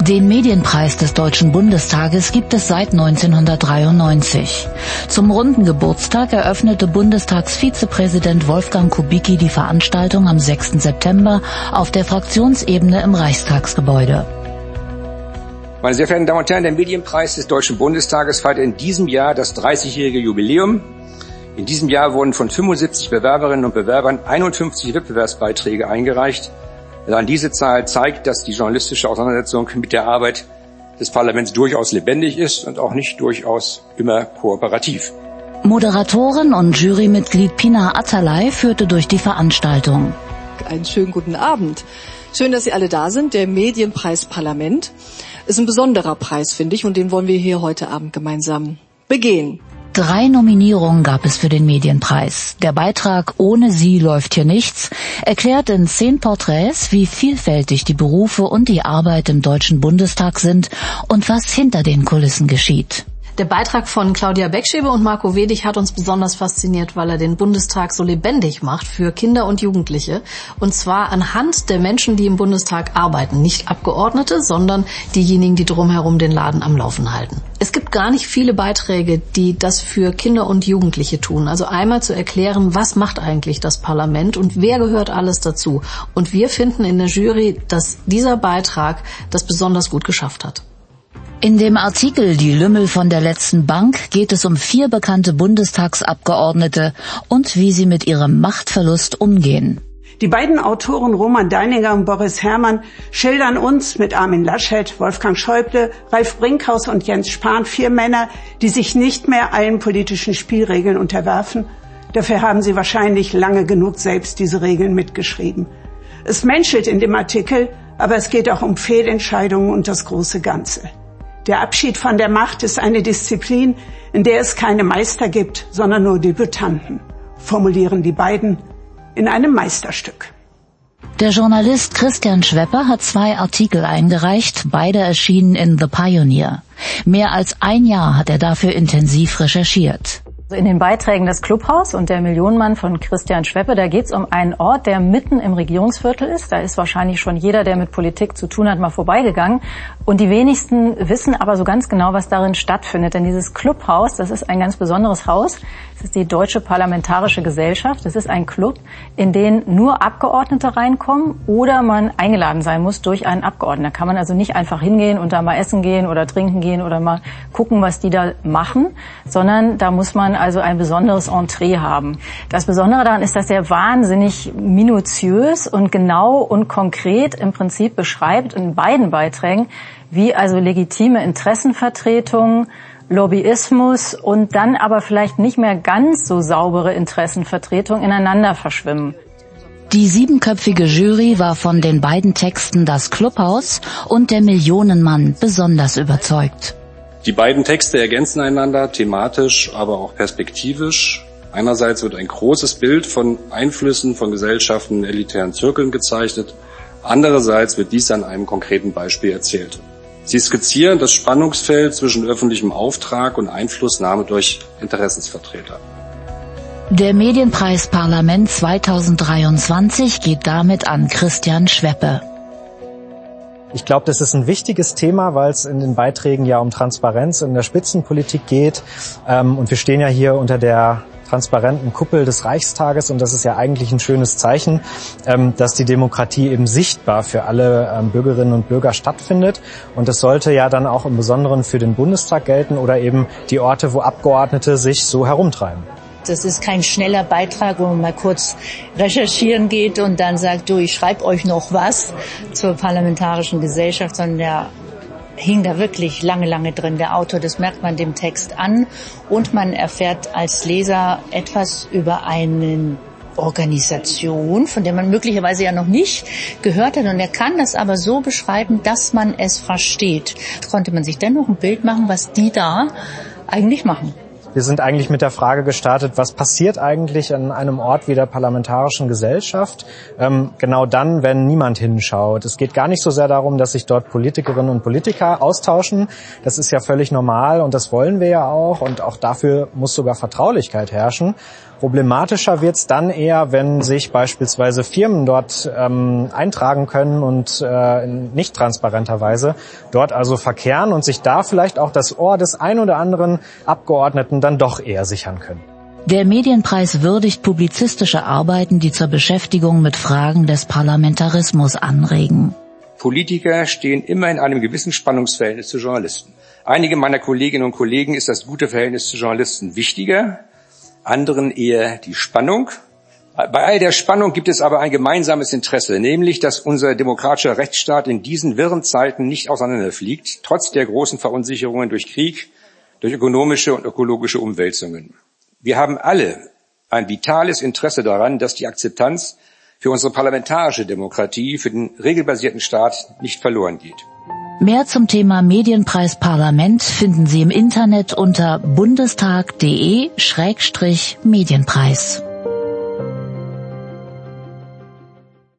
Den Medienpreis des Deutschen Bundestages gibt es seit 1993. Zum runden Geburtstag eröffnete Bundestagsvizepräsident Wolfgang Kubicki die Veranstaltung am 6. September auf der Fraktionsebene im Reichstagsgebäude. Meine sehr verehrten Damen und Herren, der Medienpreis des Deutschen Bundestages feiert in diesem Jahr das 30-jährige Jubiläum. In diesem Jahr wurden von 75 Bewerberinnen und Bewerbern 51 Wettbewerbsbeiträge eingereicht. Allein diese Zahl zeigt, dass die journalistische Auseinandersetzung mit der Arbeit des Parlaments durchaus lebendig ist und auch nicht durchaus immer kooperativ. Moderatorin und Jurymitglied Pina Atalay führte durch die Veranstaltung. Einen schönen guten Abend. Schön, dass Sie alle da sind. Der Medienpreis Parlament ist ein besonderer Preis, finde ich, und den wollen wir hier heute Abend gemeinsam begehen. Drei Nominierungen gab es für den Medienpreis. Der Beitrag Ohne sie läuft hier nichts erklärt in zehn Porträts, wie vielfältig die Berufe und die Arbeit im Deutschen Bundestag sind und was hinter den Kulissen geschieht. Der Beitrag von Claudia Beckschebe und Marco Wedig hat uns besonders fasziniert, weil er den Bundestag so lebendig macht für Kinder und Jugendliche. Und zwar anhand der Menschen, die im Bundestag arbeiten. Nicht Abgeordnete, sondern diejenigen, die drumherum den Laden am Laufen halten. Es gibt gar nicht viele Beiträge, die das für Kinder und Jugendliche tun. Also einmal zu erklären, was macht eigentlich das Parlament und wer gehört alles dazu. Und wir finden in der Jury, dass dieser Beitrag das besonders gut geschafft hat. In dem Artikel Die Lümmel von der letzten Bank geht es um vier bekannte Bundestagsabgeordnete und wie sie mit ihrem Machtverlust umgehen. Die beiden Autoren Roman Deininger und Boris Herrmann schildern uns mit Armin Laschet, Wolfgang Schäuble, Ralf Brinkhaus und Jens Spahn vier Männer, die sich nicht mehr allen politischen Spielregeln unterwerfen. Dafür haben sie wahrscheinlich lange genug selbst diese Regeln mitgeschrieben. Es menschelt in dem Artikel, aber es geht auch um Fehlentscheidungen und das große Ganze. Der Abschied von der Macht ist eine Disziplin, in der es keine Meister gibt, sondern nur Debütanten, formulieren die beiden in einem Meisterstück. Der Journalist Christian Schwepper hat zwei Artikel eingereicht, beide erschienen in The Pioneer. Mehr als ein Jahr hat er dafür intensiv recherchiert. In den Beiträgen Das Clubhaus und der Millionenmann von Christian Schweppe, da geht es um einen Ort, der mitten im Regierungsviertel ist. Da ist wahrscheinlich schon jeder, der mit Politik zu tun hat, mal vorbeigegangen. Und die wenigsten wissen aber so ganz genau, was darin stattfindet. Denn dieses Clubhaus, das ist ein ganz besonderes Haus. Es ist die Deutsche Parlamentarische Gesellschaft. Es ist ein Club, in den nur Abgeordnete reinkommen oder man eingeladen sein muss durch einen Abgeordneten. Da kann man also nicht einfach hingehen und da mal essen gehen oder trinken gehen oder mal gucken, was die da machen, sondern da muss man also ein besonderes Entree haben. Das Besondere daran ist, dass er wahnsinnig minutiös und genau und konkret im Prinzip beschreibt in beiden Beiträgen, wie also legitime Interessenvertretung, Lobbyismus und dann aber vielleicht nicht mehr ganz so saubere Interessenvertretung ineinander verschwimmen. Die siebenköpfige Jury war von den beiden Texten Das Clubhaus und Der Millionenmann besonders überzeugt. Die beiden Texte ergänzen einander thematisch, aber auch perspektivisch. Einerseits wird ein großes Bild von Einflüssen von Gesellschaften in elitären Zirkeln gezeichnet. Andererseits wird dies an einem konkreten Beispiel erzählt. Sie skizzieren das Spannungsfeld zwischen öffentlichem Auftrag und Einflussnahme durch Interessensvertreter. Der Medienpreis Parlament 2023 geht damit an Christian Schweppe. Ich glaube, das ist ein wichtiges Thema, weil es in den Beiträgen ja um Transparenz in der Spitzenpolitik geht. Ähm, und wir stehen ja hier unter der transparenten Kuppel des Reichstages und das ist ja eigentlich ein schönes Zeichen, ähm, dass die Demokratie eben sichtbar für alle ähm, Bürgerinnen und Bürger stattfindet und das sollte ja dann auch im Besonderen für den Bundestag gelten oder eben die Orte, wo Abgeordnete sich so herumtreiben. Das ist kein schneller Beitrag, wo man mal kurz recherchieren geht und dann sagt, du, ich schreibe euch noch was zur parlamentarischen Gesellschaft, sondern der hing da wirklich lange, lange drin, der Autor. Das merkt man dem Text an. Und man erfährt als Leser etwas über eine Organisation, von der man möglicherweise ja noch nicht gehört hat. Und er kann das aber so beschreiben, dass man es versteht. Konnte man sich dennoch ein Bild machen, was die da eigentlich machen. Wir sind eigentlich mit der Frage gestartet, was passiert eigentlich an einem Ort wie der Parlamentarischen Gesellschaft, ähm, genau dann, wenn niemand hinschaut. Es geht gar nicht so sehr darum, dass sich dort Politikerinnen und Politiker austauschen. Das ist ja völlig normal und das wollen wir ja auch und auch dafür muss sogar Vertraulichkeit herrschen. Problematischer wird es dann eher, wenn sich beispielsweise Firmen dort ähm, eintragen können und äh, in nicht transparenter Weise dort also verkehren und sich da vielleicht auch das Ohr des ein oder anderen Abgeordneten dann doch eher sichern können. Der Medienpreis würdigt publizistische Arbeiten, die zur Beschäftigung mit Fragen des Parlamentarismus anregen. Politiker stehen immer in einem gewissen Spannungsverhältnis zu Journalisten. Einige meiner Kolleginnen und Kollegen ist das gute Verhältnis zu Journalisten wichtiger, anderen eher die Spannung. Bei all der Spannung gibt es aber ein gemeinsames Interesse, nämlich, dass unser demokratischer Rechtsstaat in diesen wirren Zeiten nicht auseinanderfliegt, trotz der großen Verunsicherungen durch Krieg, durch ökonomische und ökologische Umwälzungen. Wir haben alle ein vitales Interesse daran, dass die Akzeptanz für unsere parlamentarische Demokratie, für den regelbasierten Staat nicht verloren geht. Mehr zum Thema Medienpreis Parlament finden Sie im Internet unter bundestag.de-medienpreis.